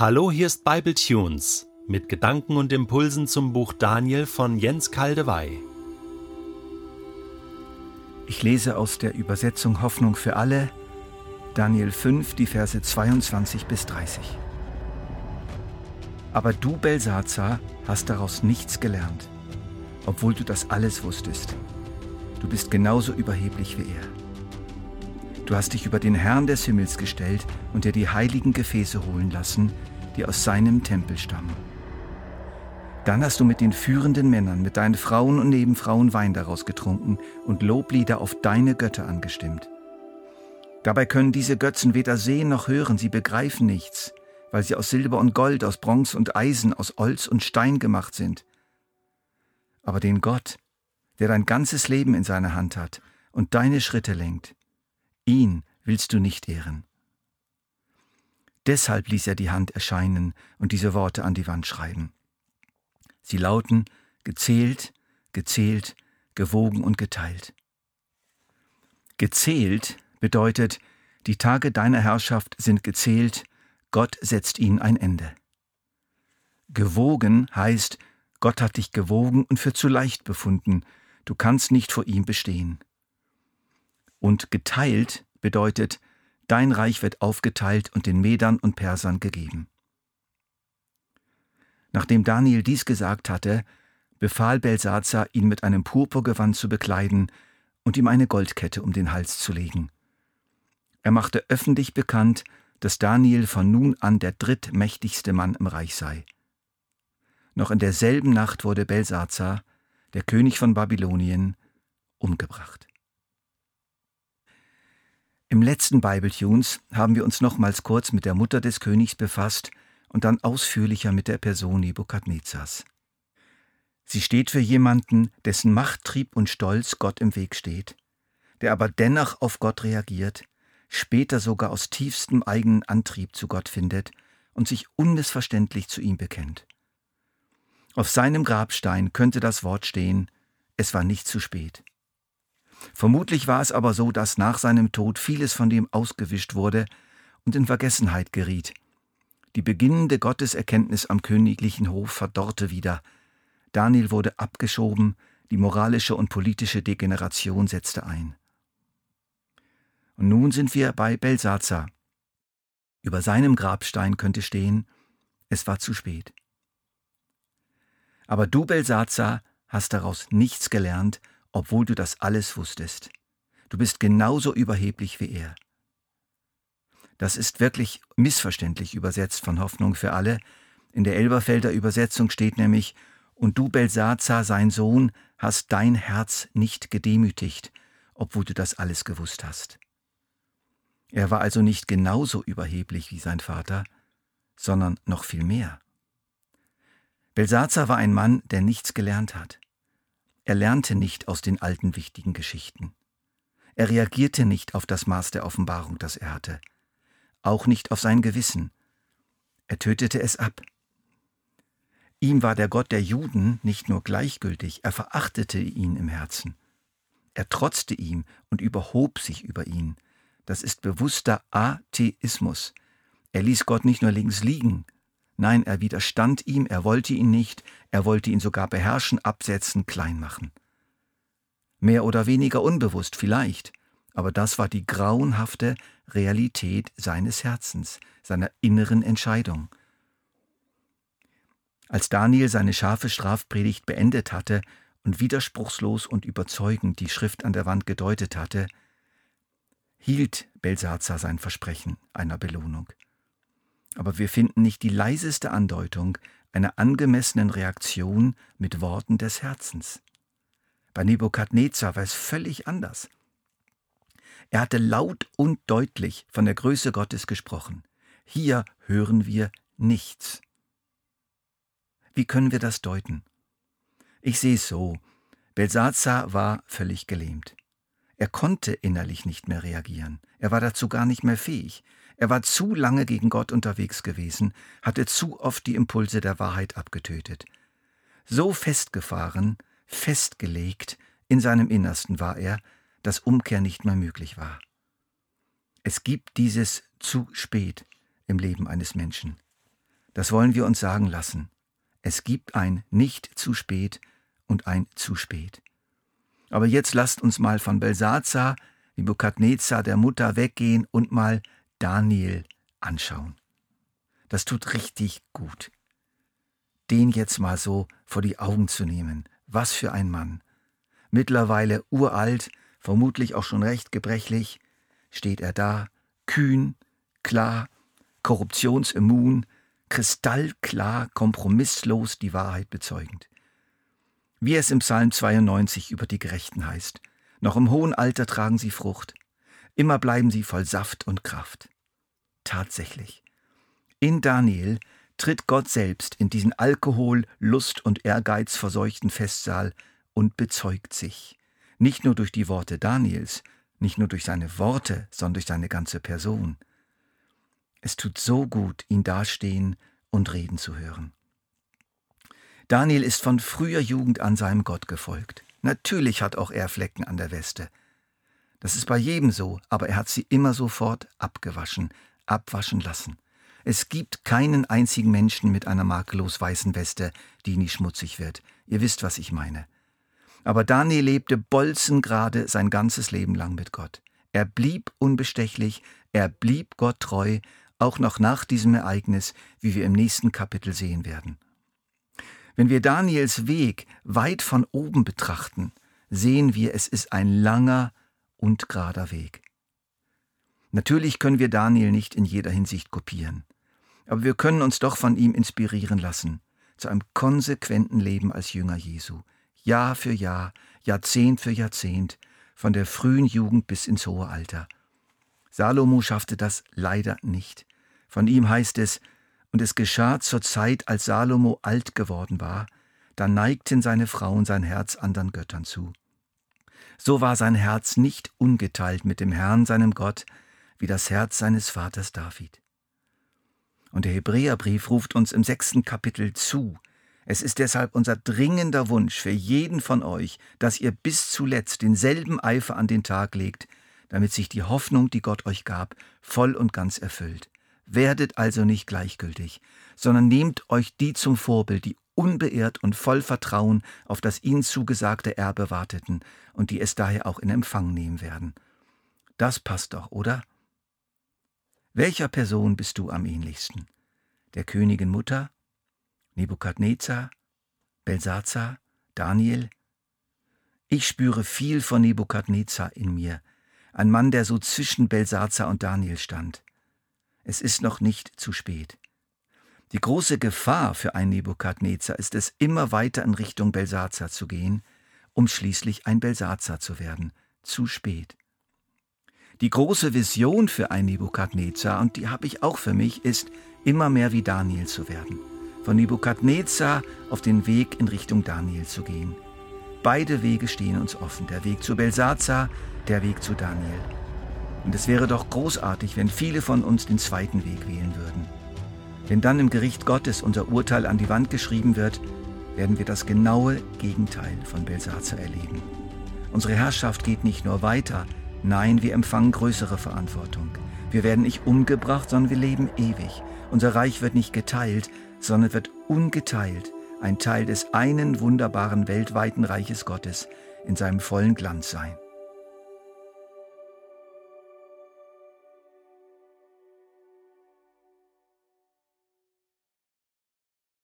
Hallo, hier ist Bible Tunes mit Gedanken und Impulsen zum Buch Daniel von Jens Kaldewey. Ich lese aus der Übersetzung Hoffnung für alle, Daniel 5, die Verse 22 bis 30. Aber du, Belsazar, hast daraus nichts gelernt, obwohl du das alles wusstest. Du bist genauso überheblich wie er. Du hast dich über den Herrn des Himmels gestellt und dir die heiligen Gefäße holen lassen, die aus seinem Tempel stammen. Dann hast du mit den führenden Männern, mit deinen Frauen und Nebenfrauen Wein daraus getrunken und Loblieder auf deine Götter angestimmt. Dabei können diese Götzen weder sehen noch hören, sie begreifen nichts, weil sie aus Silber und Gold, aus Bronze und Eisen, aus Holz und Stein gemacht sind. Aber den Gott, der dein ganzes Leben in seiner Hand hat und deine Schritte lenkt, Ihn willst du nicht ehren. Deshalb ließ er die Hand erscheinen und diese Worte an die Wand schreiben. Sie lauten gezählt, gezählt, gewogen und geteilt. Gezählt bedeutet, die Tage deiner Herrschaft sind gezählt, Gott setzt ihnen ein Ende. Gewogen heißt, Gott hat dich gewogen und für zu leicht befunden, du kannst nicht vor ihm bestehen. Und geteilt bedeutet, dein Reich wird aufgeteilt und den Medern und Persern gegeben. Nachdem Daniel dies gesagt hatte, befahl Belsazar, ihn mit einem Purpurgewand zu bekleiden und ihm eine Goldkette um den Hals zu legen. Er machte öffentlich bekannt, dass Daniel von nun an der drittmächtigste Mann im Reich sei. Noch in derselben Nacht wurde Belsazar, der König von Babylonien, umgebracht. Im letzten Bible Tunes haben wir uns nochmals kurz mit der Mutter des Königs befasst und dann ausführlicher mit der Person Nebukadnezars. Sie steht für jemanden, dessen Machttrieb und Stolz Gott im Weg steht, der aber dennoch auf Gott reagiert, später sogar aus tiefstem eigenen Antrieb zu Gott findet und sich unmissverständlich zu ihm bekennt. Auf seinem Grabstein könnte das Wort stehen, es war nicht zu spät. Vermutlich war es aber so, dass nach seinem Tod vieles von dem ausgewischt wurde und in Vergessenheit geriet. Die beginnende Gotteserkenntnis am königlichen Hof verdorrte wieder. Daniel wurde abgeschoben, die moralische und politische Degeneration setzte ein. Und nun sind wir bei Belsazar. Über seinem Grabstein könnte stehen, es war zu spät. Aber du, Belsazar, hast daraus nichts gelernt obwohl du das alles wusstest. Du bist genauso überheblich wie er. Das ist wirklich missverständlich übersetzt von Hoffnung für alle. In der Elberfelder Übersetzung steht nämlich, und du, Belsazar, sein Sohn, hast dein Herz nicht gedemütigt, obwohl du das alles gewusst hast. Er war also nicht genauso überheblich wie sein Vater, sondern noch viel mehr. Belsazar war ein Mann, der nichts gelernt hat. Er lernte nicht aus den alten wichtigen Geschichten. Er reagierte nicht auf das Maß der Offenbarung, das er hatte, auch nicht auf sein Gewissen. Er tötete es ab. Ihm war der Gott der Juden nicht nur gleichgültig, er verachtete ihn im Herzen. Er trotzte ihm und überhob sich über ihn. Das ist bewusster Atheismus. Er ließ Gott nicht nur links liegen, Nein, er widerstand ihm, er wollte ihn nicht, er wollte ihn sogar beherrschen, absetzen, klein machen. Mehr oder weniger unbewusst vielleicht, aber das war die grauenhafte Realität seines Herzens, seiner inneren Entscheidung. Als Daniel seine scharfe Strafpredigt beendet hatte und widerspruchslos und überzeugend die Schrift an der Wand gedeutet hatte, hielt Belsazar sein Versprechen einer Belohnung aber wir finden nicht die leiseste Andeutung einer angemessenen Reaktion mit Worten des Herzens. Bei Nebukadnezar war es völlig anders. Er hatte laut und deutlich von der Größe Gottes gesprochen. Hier hören wir nichts. Wie können wir das deuten? Ich sehe es so. Belsazar war völlig gelähmt. Er konnte innerlich nicht mehr reagieren. Er war dazu gar nicht mehr fähig. Er war zu lange gegen Gott unterwegs gewesen, hatte zu oft die Impulse der Wahrheit abgetötet. So festgefahren, festgelegt in seinem Innersten war er, dass Umkehr nicht mehr möglich war. Es gibt dieses zu spät im Leben eines Menschen. Das wollen wir uns sagen lassen. Es gibt ein nicht zu spät und ein zu spät. Aber jetzt lasst uns mal von Belsazar, Nebukadnezar, der Mutter weggehen und mal Daniel anschauen. Das tut richtig gut. Den jetzt mal so vor die Augen zu nehmen. Was für ein Mann. Mittlerweile uralt, vermutlich auch schon recht gebrechlich, steht er da, kühn, klar, korruptionsimmun, kristallklar, kompromisslos die Wahrheit bezeugend. Wie es im Psalm 92 über die Gerechten heißt, noch im hohen Alter tragen sie Frucht, immer bleiben sie voll Saft und Kraft. Tatsächlich. In Daniel tritt Gott selbst in diesen Alkohol, Lust und Ehrgeiz verseuchten Festsaal und bezeugt sich, nicht nur durch die Worte Daniels, nicht nur durch seine Worte, sondern durch seine ganze Person. Es tut so gut, ihn dastehen und reden zu hören. Daniel ist von früher Jugend an seinem Gott gefolgt. Natürlich hat auch er Flecken an der Weste. Das ist bei jedem so, aber er hat sie immer sofort abgewaschen, abwaschen lassen. Es gibt keinen einzigen Menschen mit einer makellos weißen Weste, die nie schmutzig wird. Ihr wisst, was ich meine. Aber Daniel lebte bolzengerade sein ganzes Leben lang mit Gott. Er blieb unbestechlich, er blieb Gott treu, auch noch nach diesem Ereignis, wie wir im nächsten Kapitel sehen werden. Wenn wir Daniels Weg weit von oben betrachten, sehen wir, es ist ein langer und gerader Weg. Natürlich können wir Daniel nicht in jeder Hinsicht kopieren, aber wir können uns doch von ihm inspirieren lassen, zu einem konsequenten Leben als Jünger Jesu, Jahr für Jahr, Jahrzehnt für Jahrzehnt, von der frühen Jugend bis ins hohe Alter. Salomo schaffte das leider nicht. Von ihm heißt es, und es geschah zur Zeit, als Salomo alt geworden war, da neigten seine Frauen sein Herz anderen Göttern zu. So war sein Herz nicht ungeteilt mit dem Herrn, seinem Gott, wie das Herz seines Vaters David. Und der Hebräerbrief ruft uns im sechsten Kapitel zu, es ist deshalb unser dringender Wunsch für jeden von euch, dass ihr bis zuletzt denselben Eifer an den Tag legt, damit sich die Hoffnung, die Gott euch gab, voll und ganz erfüllt. Werdet also nicht gleichgültig, sondern nehmt euch die zum Vorbild, die unbeirrt und voll Vertrauen auf das ihnen zugesagte Erbe warteten und die es daher auch in Empfang nehmen werden. Das passt doch, oder? Welcher Person bist du am ähnlichsten? Der Königin Mutter, Nebukadnezar, Belsazar, Daniel. Ich spüre viel von Nebukadnezar in mir, ein Mann, der so zwischen Belsazar und Daniel stand. Es ist noch nicht zu spät. Die große Gefahr für einen Nebukadnezar ist es, immer weiter in Richtung Belsazar zu gehen, um schließlich ein Belsazar zu werden. Zu spät. Die große Vision für einen Nebukadnezar, und die habe ich auch für mich, ist, immer mehr wie Daniel zu werden von Nebukadnezar auf den Weg in Richtung Daniel zu gehen. Beide Wege stehen uns offen, der Weg zu Belsazar, der Weg zu Daniel. Und es wäre doch großartig, wenn viele von uns den zweiten Weg wählen würden. Wenn dann im Gericht Gottes unser Urteil an die Wand geschrieben wird, werden wir das genaue Gegenteil von Belsazar erleben. Unsere Herrschaft geht nicht nur weiter, nein, wir empfangen größere Verantwortung. Wir werden nicht umgebracht, sondern wir leben ewig. Unser Reich wird nicht geteilt, sondern wird ungeteilt ein Teil des einen wunderbaren weltweiten Reiches Gottes in seinem vollen Glanz sein.